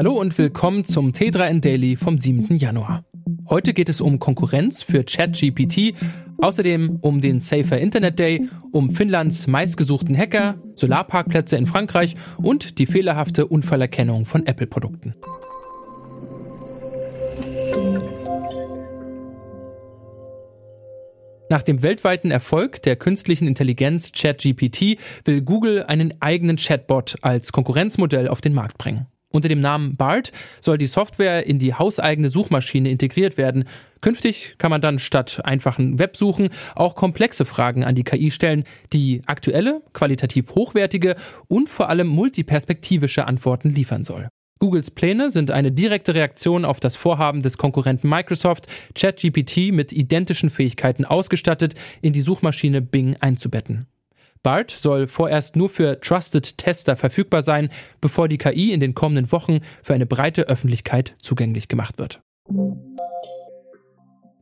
Hallo und willkommen zum T3N Daily vom 7. Januar. Heute geht es um Konkurrenz für ChatGPT, außerdem um den Safer Internet Day, um Finnlands meistgesuchten Hacker, Solarparkplätze in Frankreich und die fehlerhafte Unfallerkennung von Apple-Produkten. Nach dem weltweiten Erfolg der künstlichen Intelligenz ChatGPT will Google einen eigenen Chatbot als Konkurrenzmodell auf den Markt bringen. Unter dem Namen BART soll die Software in die hauseigene Suchmaschine integriert werden. Künftig kann man dann statt einfachen Websuchen auch komplexe Fragen an die KI stellen, die aktuelle, qualitativ hochwertige und vor allem multiperspektivische Antworten liefern soll. Googles Pläne sind eine direkte Reaktion auf das Vorhaben des Konkurrenten Microsoft, ChatGPT mit identischen Fähigkeiten ausgestattet in die Suchmaschine Bing einzubetten. BART soll vorerst nur für Trusted Tester verfügbar sein, bevor die KI in den kommenden Wochen für eine breite Öffentlichkeit zugänglich gemacht wird.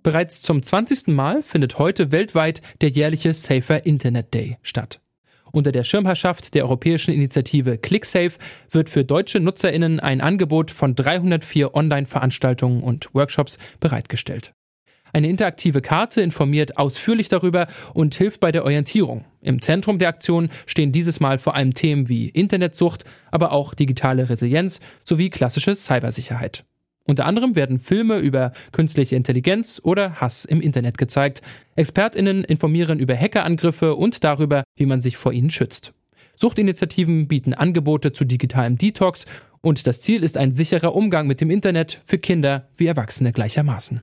Bereits zum 20. Mal findet heute weltweit der jährliche Safer Internet Day statt. Unter der Schirmherrschaft der europäischen Initiative ClickSafe wird für deutsche Nutzerinnen ein Angebot von 304 Online-Veranstaltungen und Workshops bereitgestellt. Eine interaktive Karte informiert ausführlich darüber und hilft bei der Orientierung. Im Zentrum der Aktion stehen dieses Mal vor allem Themen wie Internetsucht, aber auch digitale Resilienz sowie klassische Cybersicherheit. Unter anderem werden Filme über künstliche Intelligenz oder Hass im Internet gezeigt. Expertinnen informieren über Hackerangriffe und darüber, wie man sich vor ihnen schützt. Suchtinitiativen bieten Angebote zu digitalem Detox und das Ziel ist ein sicherer Umgang mit dem Internet für Kinder wie Erwachsene gleichermaßen.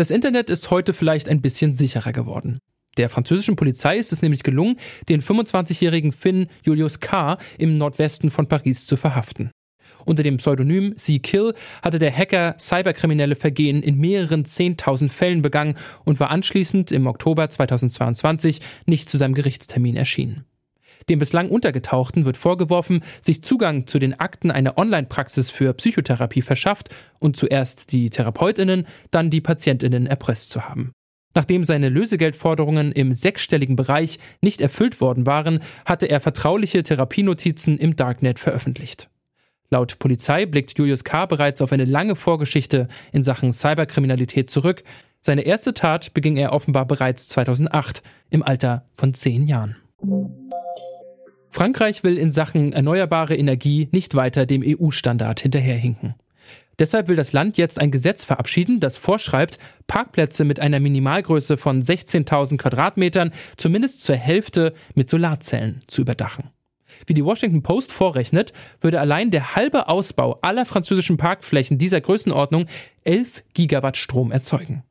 Das Internet ist heute vielleicht ein bisschen sicherer geworden. Der französischen Polizei ist es nämlich gelungen, den 25-jährigen Finn Julius K. im Nordwesten von Paris zu verhaften. Unter dem Pseudonym C-Kill hatte der Hacker cyberkriminelle Vergehen in mehreren 10.000 Fällen begangen und war anschließend im Oktober 2022 nicht zu seinem Gerichtstermin erschienen. Dem bislang Untergetauchten wird vorgeworfen, sich Zugang zu den Akten einer Online-Praxis für Psychotherapie verschafft und zuerst die Therapeutinnen, dann die Patientinnen erpresst zu haben. Nachdem seine Lösegeldforderungen im sechsstelligen Bereich nicht erfüllt worden waren, hatte er vertrauliche Therapienotizen im Darknet veröffentlicht. Laut Polizei blickt Julius K. bereits auf eine lange Vorgeschichte in Sachen Cyberkriminalität zurück. Seine erste Tat beging er offenbar bereits 2008, im Alter von zehn Jahren. Frankreich will in Sachen erneuerbare Energie nicht weiter dem EU-Standard hinterherhinken. Deshalb will das Land jetzt ein Gesetz verabschieden, das vorschreibt, Parkplätze mit einer Minimalgröße von 16.000 Quadratmetern zumindest zur Hälfte mit Solarzellen zu überdachen. Wie die Washington Post vorrechnet, würde allein der halbe Ausbau aller französischen Parkflächen dieser Größenordnung 11 Gigawatt Strom erzeugen.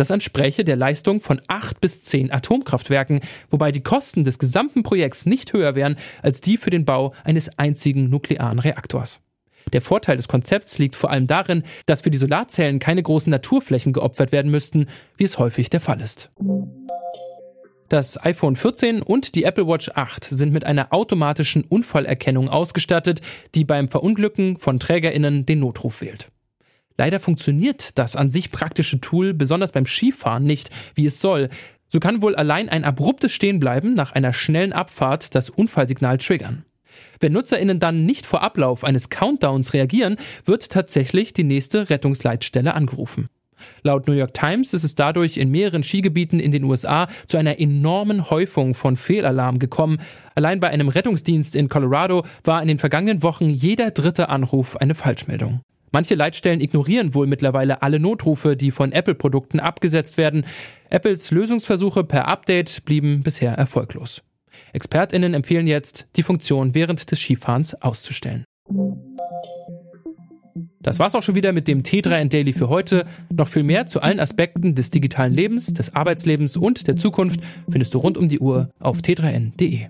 Das entspräche der Leistung von acht bis zehn Atomkraftwerken, wobei die Kosten des gesamten Projekts nicht höher wären als die für den Bau eines einzigen nuklearen Reaktors. Der Vorteil des Konzepts liegt vor allem darin, dass für die Solarzellen keine großen Naturflächen geopfert werden müssten, wie es häufig der Fall ist. Das iPhone 14 und die Apple Watch 8 sind mit einer automatischen Unfallerkennung ausgestattet, die beim Verunglücken von Trägerinnen den Notruf wählt. Leider funktioniert das an sich praktische Tool besonders beim Skifahren nicht, wie es soll. So kann wohl allein ein abruptes Stehenbleiben nach einer schnellen Abfahrt das Unfallsignal triggern. Wenn Nutzerinnen dann nicht vor Ablauf eines Countdowns reagieren, wird tatsächlich die nächste Rettungsleitstelle angerufen. Laut New York Times ist es dadurch in mehreren Skigebieten in den USA zu einer enormen Häufung von Fehlalarm gekommen. Allein bei einem Rettungsdienst in Colorado war in den vergangenen Wochen jeder dritte Anruf eine Falschmeldung. Manche Leitstellen ignorieren wohl mittlerweile alle Notrufe, die von Apple-Produkten abgesetzt werden. Apples Lösungsversuche per Update blieben bisher erfolglos. Expertinnen empfehlen jetzt, die Funktion während des Skifahrens auszustellen. Das war's auch schon wieder mit dem T3N Daily für heute. Noch viel mehr zu allen Aspekten des digitalen Lebens, des Arbeitslebens und der Zukunft findest du rund um die Uhr auf t3n.de.